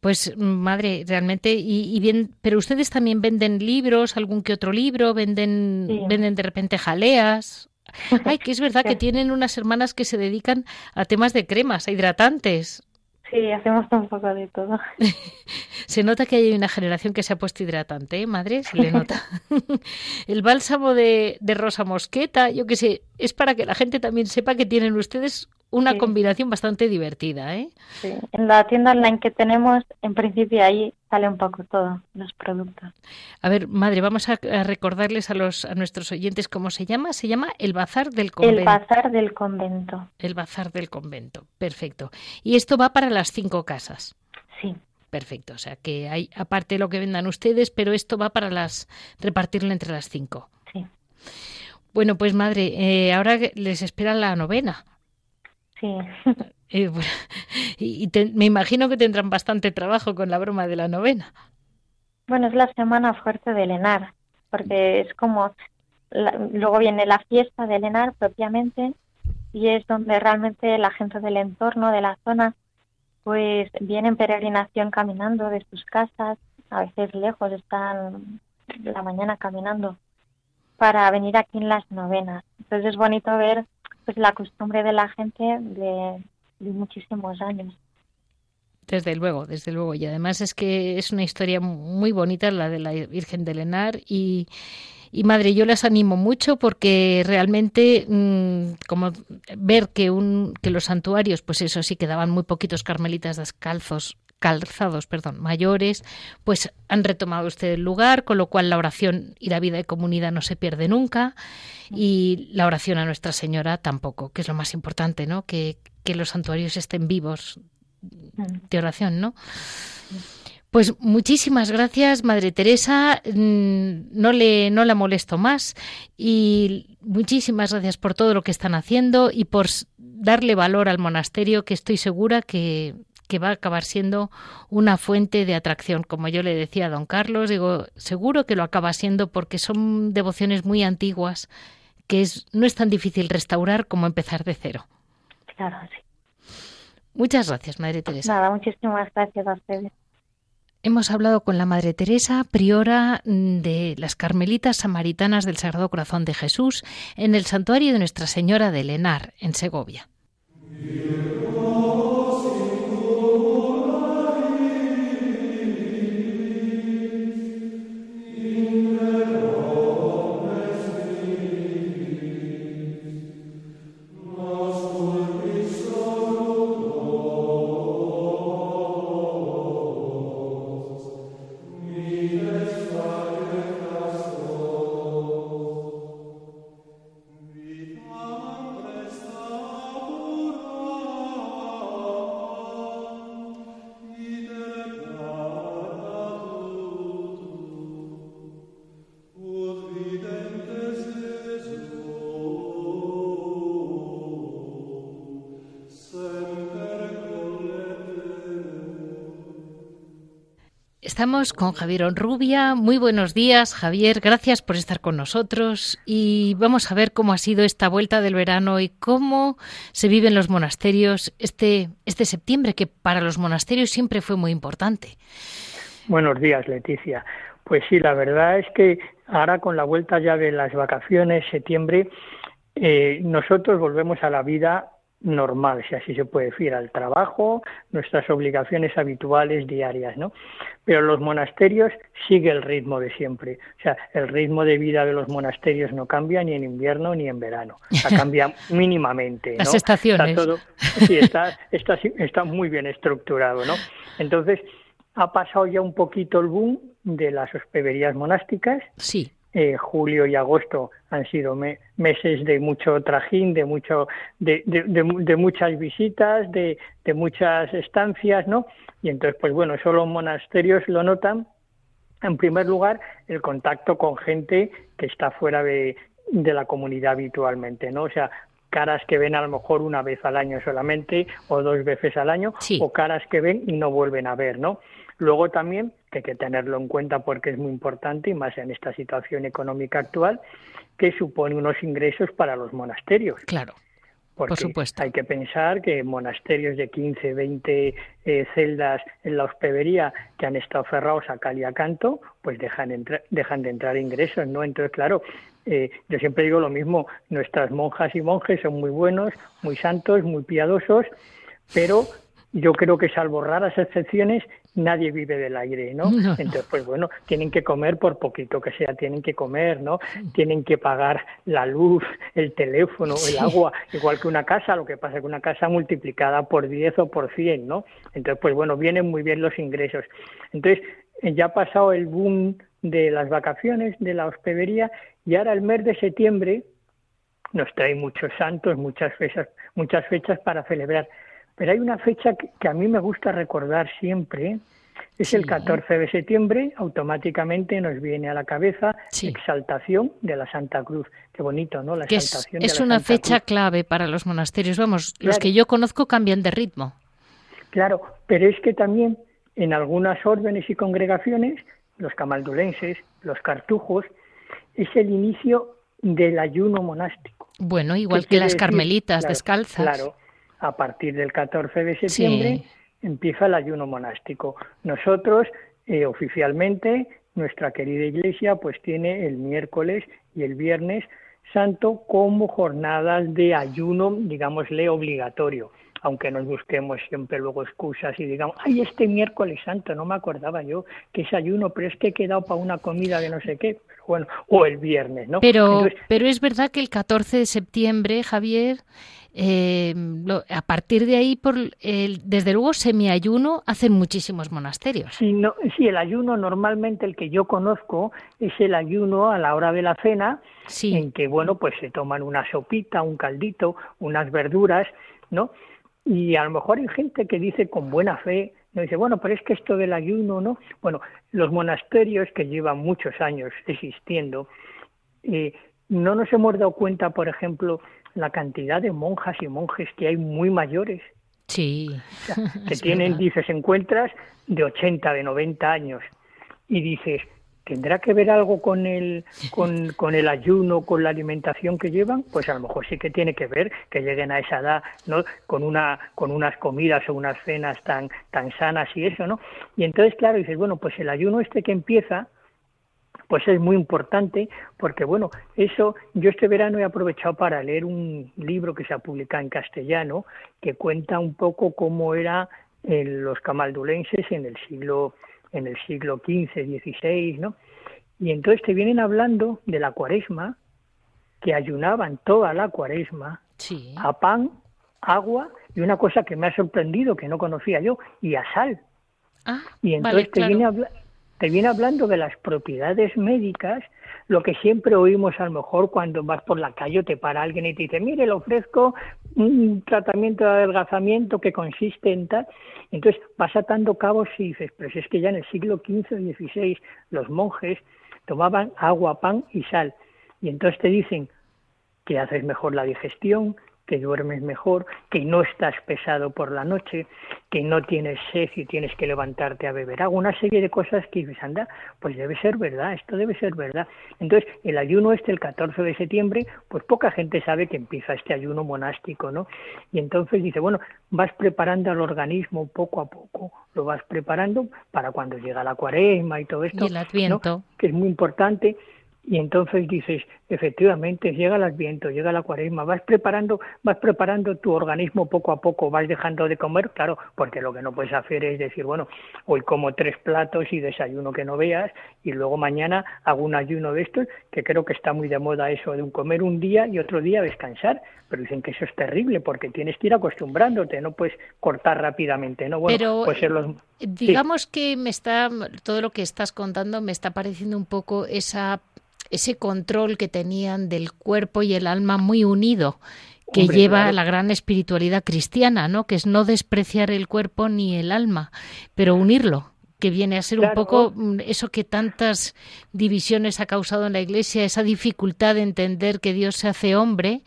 Pues madre, realmente y, bien, pero ustedes también venden libros, algún que otro libro, venden venden de repente jaleas. Ay, que es verdad que tienen unas hermanas que se dedican a temas de cremas, a hidratantes. Sí, hacemos un poco de todo. se nota que hay una generación que se ha puesto hidratante, ¿eh, madre? Se le nota. El bálsamo de, de rosa mosqueta, yo qué sé, es para que la gente también sepa que tienen ustedes una combinación bastante divertida, ¿eh? Sí, en la tienda online que tenemos, en principio ahí sale un poco todo, los productos. A ver, madre, vamos a, recordarles a los a nuestros oyentes cómo se llama. Se llama El Bazar del Convento. El Bazar del Convento. El Bazar del Convento, perfecto. Y esto va para las cinco casas. Sí. Perfecto, o sea que hay aparte lo que vendan ustedes, pero esto va para las repartirlo entre las cinco. Sí. Bueno, pues madre, eh, ahora les espera la novena. Sí. y, me imagino que tendrán bastante trabajo con la broma de la novena. Bueno, es la semana fuerte de Lenar, porque es como, luego viene la fiesta de Lenar propiamente, y es donde realmente la gente del entorno, de la zona, pues viene en peregrinación caminando de sus casas, a veces lejos, están la mañana caminando para venir aquí en las novenas. Entonces es bonito ver pues la costumbre de la gente de, muchísimos años. Desde luego, desde luego. Y además es que es una historia muy bonita la de la Virgen de Lenar y, y madre, yo las animo mucho porque realmente mm, como ver que un que los santuarios, pues eso sí quedaban muy poquitos carmelitas descalzos calzados, perdón, mayores, pues han retomado usted el lugar, con lo cual la oración y la vida de comunidad no se pierde nunca y la oración a Nuestra Señora tampoco, que es lo más importante, ¿no? Que, que los santuarios estén vivos de oración, ¿no? Pues muchísimas gracias, Madre Teresa. Mm, no le no la molesto más y muchísimas gracias por todo lo que están haciendo y por darle valor al monasterio, que estoy segura que que va a acabar siendo una fuente de atracción. Como yo le decía a don Carlos, digo, seguro que lo acaba siendo porque son devociones muy antiguas que es, no es tan difícil restaurar como empezar de cero. Claro, sí. Muchas gracias, Madre Teresa. Nada, muchísimas gracias a ustedes. Hemos hablado con la Madre Teresa, priora de las Carmelitas Samaritanas del Sagrado Corazón de Jesús, en el santuario de Nuestra Señora de Lenar, en Segovia. Con Javier Onrubia. Muy buenos días, Javier. Gracias por estar con nosotros. Y vamos a ver cómo ha sido esta vuelta del verano y cómo se vive en los monasterios este, este septiembre, que para los monasterios siempre fue muy importante. Buenos días, Leticia. Pues sí, la verdad es que ahora con la vuelta ya de las vacaciones, septiembre, eh, nosotros volvemos a la vida normal, si así se puede decir, al trabajo, nuestras obligaciones habituales diarias, ¿no? Pero los monasterios sigue el ritmo de siempre. O sea, el ritmo de vida de los monasterios no cambia ni en invierno ni en verano. O sea, cambia mínimamente. ¿no? Las estaciones. Está todo, sí, está, está, está muy bien estructurado, ¿no? Entonces, ha pasado ya un poquito el boom de las hospederías monásticas. Sí. Eh, julio y agosto han sido meses de mucho trajín, de mucho, de, de, muchas visitas, de, muchas estancias, ¿no? Y entonces, pues bueno, eso los monasterios lo notan. En primer lugar, el contacto con gente que está fuera de, la comunidad habitualmente, ¿no? O sea, caras que ven a lo mejor una vez al año solamente o dos veces al año, o caras que ven y no vuelven a ver, ¿no? Luego también, que hay que tenerlo en cuenta porque es muy importante y más en esta situación económica actual, que supone unos ingresos para los monasterios. Claro. por supuesto. hay que pensar que monasterios de 15, 20 eh, celdas en la hospedería que han estado cerrados a cal y a canto, pues dejan, dejan de entrar ingresos, ¿no? Entonces, claro, eh, yo siempre digo lo mismo, nuestras monjas y monjes son muy buenos, muy santos, muy piadosos, pero yo creo que salvo raras excepciones, nadie vive del aire, ¿no? Entonces, pues bueno, tienen que comer por poquito que sea, tienen que comer, ¿no? Tienen que pagar la luz, el teléfono, el agua, igual que una casa, lo que pasa es que una casa multiplicada por 10 o por 100, ¿no? Entonces, pues bueno, vienen muy bien los ingresos. Entonces, ya ha pasado el boom de las vacaciones, de la hospedería, y ahora el mes de septiembre nos trae muchos santos, muchas fechas, muchas fechas para celebrar. Pero hay una fecha que, a mí me gusta recordar siempre, es el 14 de septiembre, automáticamente nos viene a la cabeza exaltación de la Santa Cruz. Qué bonito, ¿no? La exaltación es, una fecha clave para los monasterios. Vamos, los que yo conozco cambian de ritmo. Claro, pero es que también en algunas órdenes y congregaciones, los camaldulenses, los cartujos, es el inicio del ayuno monástico. Bueno, igual que las carmelitas descalzas. Claro, a partir del 14 de septiembre empieza el ayuno monástico. Nosotros, eh, oficialmente, nuestra querida iglesia, pues tiene el miércoles y el viernes santo como jornadas de ayuno, digámosle, obligatorio aunque nos busquemos siempre luego excusas y digamos, ay, este miércoles santo, no me acordaba yo que es ayuno, pero es que he quedado para una comida de no sé qué, bueno, o el viernes, ¿no? Pero, pero es verdad que el 14 de septiembre, Javier, eh, a partir de ahí, por desde luego, semiayuno hacen muchísimos monasterios. Sí, no, sí, el ayuno normalmente el que yo conozco es el ayuno a la hora de la cena, en que, bueno, pues se toman una sopita, un caldito, unas verduras, ¿no? Y a lo mejor hay gente que dice con buena fe, no dice, bueno, pero es que esto del ayuno, ¿no? Bueno, los monasterios que llevan muchos años existiendo, eh, no nos hemos dado cuenta, por ejemplo, la cantidad de monjas y monjes que hay muy mayores. Sí. que tienen, dices, encuentras de 80, de 90 años. Y dices, ¿tendrá que ver algo con el, con, con, el ayuno, con la alimentación que llevan? Pues a lo mejor sí que tiene que ver que lleguen a esa edad, ¿no? Con, una, con unas comidas o unas cenas tan, tan sanas y eso, ¿no? Y entonces, claro, dices, bueno, pues el ayuno este que empieza, pues es muy importante porque, bueno, eso yo este verano he aprovechado para leer un libro que se ha publicado en castellano que cuenta un poco cómo era los camaldulenses en el siglo en el siglo XV, XVI, ¿no? Y entonces te vienen hablando de la cuaresma, que ayunaban toda la cuaresma a pan, agua y una cosa que me ha sorprendido, que no conocía yo, y a sal. Ah, y entonces te viene te viene hablando de las propiedades médicas, lo que siempre oímos a lo mejor cuando vas por la calle o te para alguien y te dice, mire, le ofrezco un tratamiento de adelgazamiento que consiste en tal. Entonces vas atando cabos y dices, pero si es que ya en el siglo XV o XVI los monjes tomaban agua, pan y sal. Y entonces te dicen que haces mejor la digestión, que duermes mejor, que no estás pesado por la noche, que no tienes sed y tienes que levantarte a beber agua, una serie de cosas que dices, anda, pues debe ser verdad, esto debe ser verdad. Entonces, el ayuno este, el 14 de septiembre, pues poca gente sabe que empieza este ayuno monástico, ¿no? Y entonces dice, bueno, vas preparando al organismo poco a poco, lo vas preparando para cuando llega la cuaresma y todo esto, y el adviento. que es muy importante, y entonces dices, efectivamente, llega el adviento, llega la cuaresma, vas preparando, vas preparando tu organismo poco a poco, vas dejando de comer, claro, porque lo que no puedes hacer es decir, bueno, hoy como tres platos y desayuno que no veas, y luego mañana hago un ayuno de estos, que creo que está muy de moda eso de comer un día y otro día descansar, pero dicen que eso es terrible porque tienes que ir acostumbrándote, no puedes cortar rápidamente, ¿no? Bueno, pero, pues los... digamos que me está, todo lo que estás contando me está pareciendo un poco esa ese control que tenían del cuerpo y el alma muy unido que lleva a la gran espiritualidad cristiana, ¿no? Que es no despreciar el cuerpo ni el alma, pero unirlo, que viene a ser un poco mm, eso que tantas divisiones ha causado en la Iglesia, esa dificultad de entender que Dios se hace hombre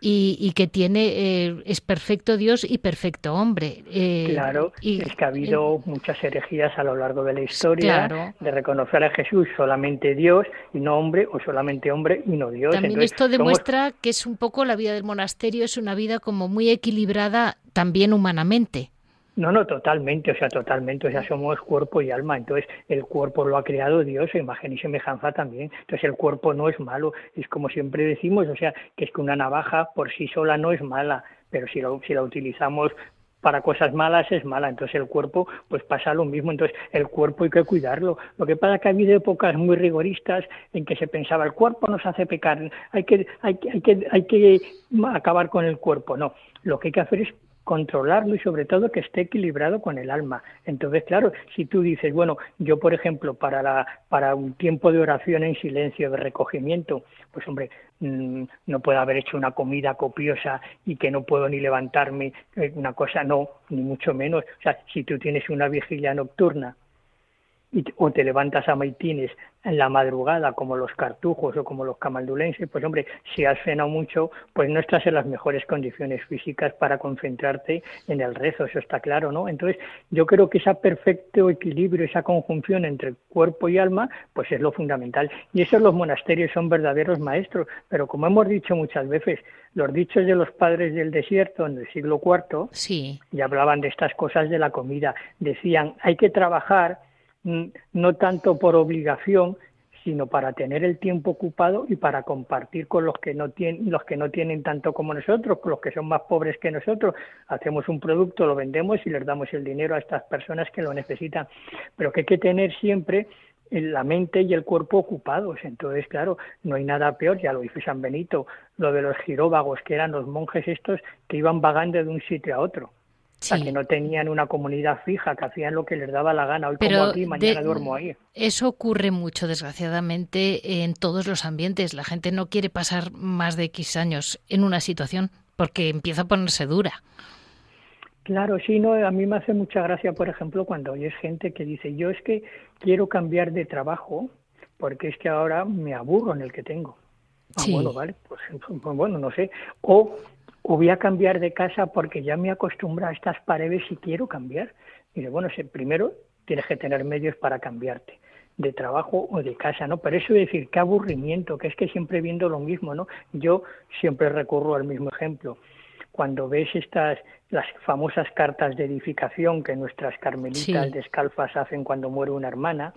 y, que tiene eh, es perfecto Dios y perfecto hombre. Eh, claro, y, es que ha habido muchas herejías a lo largo de la historia de reconocer a Jesús solamente Dios y no hombre o solamente hombre y no Dios. También esto demuestra que es un poco la vida del monasterio, es una vida como muy equilibrada también humanamente. No, no, totalmente, o sea, totalmente, o sea, somos cuerpo y alma, entonces el cuerpo lo ha creado Dios, imagen y semejanza también, entonces el cuerpo no es malo, es como siempre decimos, o sea, que es que una navaja por sí sola no es mala, pero si, si la utilizamos para cosas malas es mala, entonces el cuerpo pues pasa lo mismo, entonces el cuerpo hay que cuidarlo. Lo que pasa es que ha habido épocas muy rigoristas en que se pensaba el cuerpo nos hace pecar, hay que, hay, hay que, hay que acabar con el cuerpo, no, lo que hay que hacer es controlarlo y sobre todo que esté equilibrado con el alma. Entonces, claro, si tú dices, bueno, yo por ejemplo, para, la, para un tiempo de oración en silencio, de recogimiento, pues hombre, mm, no puedo haber hecho una comida copiosa y que no puedo ni levantarme, eh, una cosa no, ni mucho menos. O sea, si tú tienes una vigilia nocturna y, o te levantas a maitines en la madrugada como los cartujos o como los camaldulenses, pues hombre, si has cenado mucho, pues no estás en las mejores condiciones físicas para concentrarte en el rezo, eso está claro, ¿no? Entonces, yo creo que ese perfecto equilibrio, esa conjunción entre cuerpo y alma, pues es lo fundamental. Y eso los monasterios son verdaderos maestros, pero como hemos dicho muchas veces, los dichos de los padres del desierto en el siglo IV sí. ya hablaban de estas cosas de la comida, decían, hay que trabajar no tanto por obligación, sino para tener el tiempo ocupado y para compartir con los que no tienen los que no tienen tanto como nosotros, con los que son más pobres que nosotros. Hacemos un producto, lo vendemos y les damos el dinero a estas personas que lo necesitan. Pero que hay que tener siempre la mente y el cuerpo ocupados. Entonces, claro, no hay nada peor, ya lo dice San Benito, lo de los giróvagos, que eran los monjes estos que iban vagando de un sitio a otro que no tenían una comunidad fija, que hacían lo que les daba la gana. Hoy como aquí, mañana duermo ahí. Eso ocurre mucho, desgraciadamente, en todos los ambientes. La gente no quiere pasar más de X años en una situación porque empieza a ponerse dura. Claro, sí, no, a mí me hace mucha gracia, por ejemplo, cuando oyes gente que dice, yo es que quiero cambiar de trabajo porque es que ahora me aburro en el que tengo. Ah, bueno, vale, pues, pues bueno, no sé. O o voy a cambiar de casa porque ya me acostumbro a estas paredes y quiero cambiar. Y bueno, primero tienes que tener medios para cambiarte de trabajo o de casa, ¿no? Pero eso es decir, qué aburrimiento, que es que siempre viendo lo mismo, ¿no? Yo siempre recurro al mismo ejemplo. Cuando ves estas, las famosas cartas de edificación que nuestras carmelitas descalfas hacen cuando muere una hermana,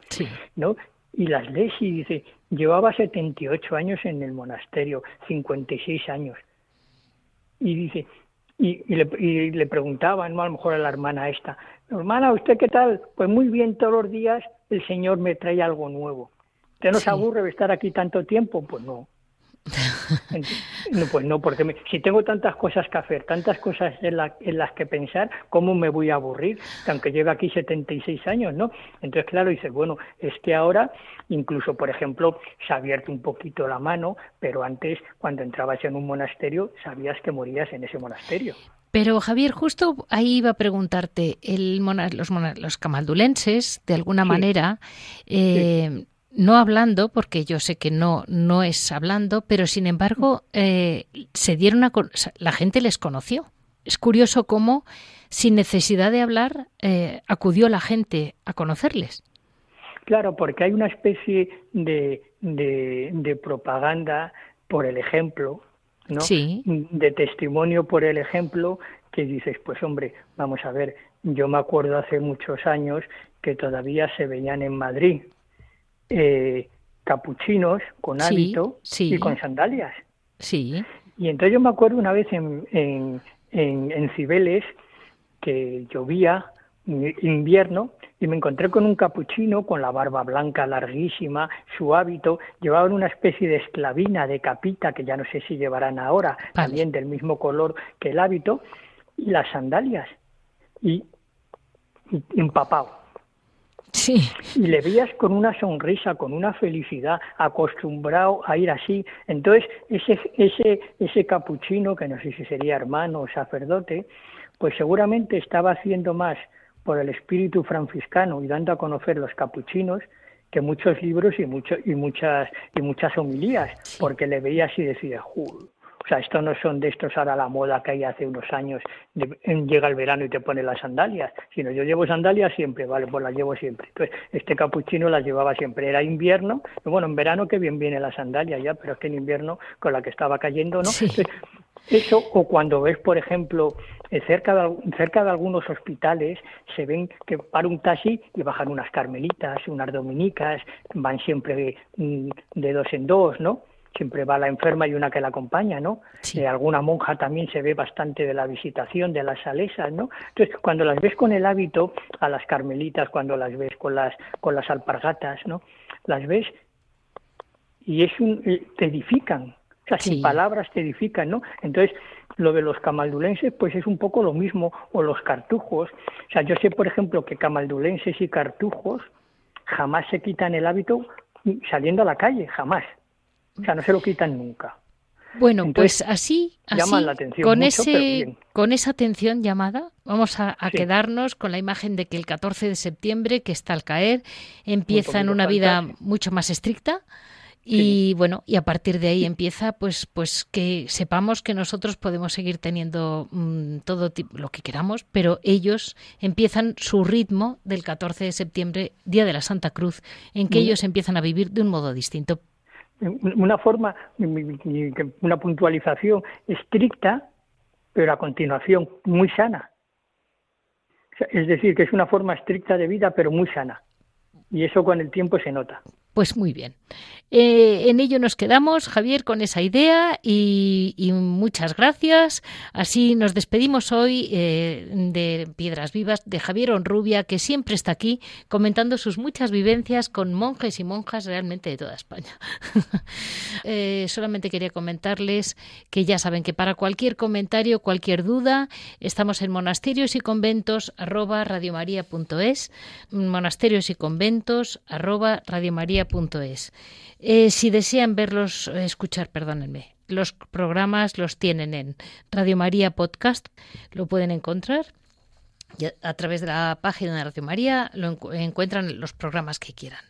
¿no? Y las lees y dice, llevaba 78 años en el monasterio, 56 años y dice, y, le, y le preguntaban, ¿no? a lo mejor a la hermana esta, hermana, ¿usted qué tal? Pues muy bien, todos los días el Señor me trae algo nuevo. ¿Usted no se aburre de estar aquí tanto tiempo? Pues no. No, pues no, porque si tengo tantas cosas que hacer, tantas cosas en, las que pensar, ¿cómo me voy a aburrir? aunque lleve aquí 76 años, ¿no? Entonces, claro, dices, bueno, es que ahora, incluso, por ejemplo, se ha abierto un poquito la mano, pero antes, cuando entrabas en un monasterio, sabías que morías en ese monasterio. Pero Javier, justo ahí iba a preguntarte, el los, los camaldulenses, de alguna manera, eh, no hablando, porque yo sé que no, no es hablando, pero sin embargo eh, se dieron a, la gente les conoció. Es curioso cómo, sin necesidad de hablar, eh, acudió la gente a conocerles. Claro, porque hay una especie de, de, propaganda por el ejemplo, ¿no? Sí. De testimonio por el ejemplo que dices, pues hombre, vamos a ver, yo me acuerdo hace muchos años que todavía se veían en Madrid eh, capuchinos con hábito y con sandalias. Sí. Y entonces yo me acuerdo una vez en, en, en, Cibeles que llovía invierno y me encontré con un capuchino con la barba blanca larguísima, su hábito, llevaban una especie de esclavina de capita que ya no sé si llevarán ahora, también del mismo color que el hábito, y las sandalias, y, y empapado. Sí. Y le veías con una sonrisa, con una felicidad, acostumbrado a ir así. Entonces, ese, ese, ese capuchino, que no sé si sería hermano o sacerdote, pues seguramente estaba haciendo más por el espíritu franciscano y dando a conocer los capuchinos que muchos libros y, mucho, y, muchas, y muchas homilías, porque le veías y decía, o sea, esto no son de estos ahora la moda que hay hace unos años, llega el verano y te pone las sandalias, sino yo llevo sandalias siempre, vale, pues las llevo siempre. Entonces, este capuchino las llevaba siempre. Era invierno, bueno, en verano que bien viene la sandalia ya, pero es que en invierno con la que estaba cayendo, ¿no? eso, o cuando ves, por ejemplo, eh, cerca de, cerca de algunos hospitales se ven que para un taxi y bajan unas carmelitas, unas dominicas, van siempre mm, de dos en dos, ¿no? Siempre va la enferma y una que la acompaña, ¿no? Sí. alguna monja también se ve bastante de la visitación de las salesas, ¿no? Entonces, cuando las ves con el hábito, a las carmelitas, cuando las ves con las, con las alpargatas, ¿no? Las ves y es un, eh, te edifican, o sea, sin palabras te edifican, ¿no? Entonces, lo de los camaldulenses, pues es un poco lo mismo, o los cartujos. O sea, yo sé, por ejemplo, que camaldulenses y cartujos jamás se quitan el hábito saliendo a la calle, jamás. O sea, no se lo quitan nunca. Bueno, pues así, así con, ese, con esa atención llamada, vamos a, quedarnos con la imagen de que el 14 de septiembre, que está al caer, empieza en una vida mucho más estricta. Y bueno, y a partir de ahí empieza, pues, pues que sepamos que nosotros podemos seguir teniendo mm, todo tipo, lo que queramos, pero ellos empiezan su ritmo del 14 de septiembre, Día de la Santa Cruz, en que ellos empiezan a vivir de un modo distinto una forma, una puntualización estricta, pero a continuación muy sana. Es decir, que es una forma estricta de vida, pero muy sana. Y eso con el tiempo se nota. Pues muy bien. Eh, en ello nos quedamos, Javier, con esa idea y, muchas gracias. Así nos despedimos hoy eh, de Piedras Vivas, de Javier Onrubia, que siempre está aquí comentando sus muchas vivencias con monjes y monjas realmente de toda España. Eh, solamente quería comentarles que ya saben que para cualquier comentario, cualquier duda, estamos en monasterios y conventos arroba monasterios y conventos arroba radiomaria.es. Eh, si desean verlos, eh, escuchar, perdónenme, los programas los tienen en Radio María Podcast, lo pueden encontrar. a través de la página de Radio María lo encuentran los programas que quieran.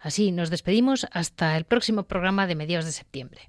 Así nos despedimos hasta el próximo programa de mediados de septiembre.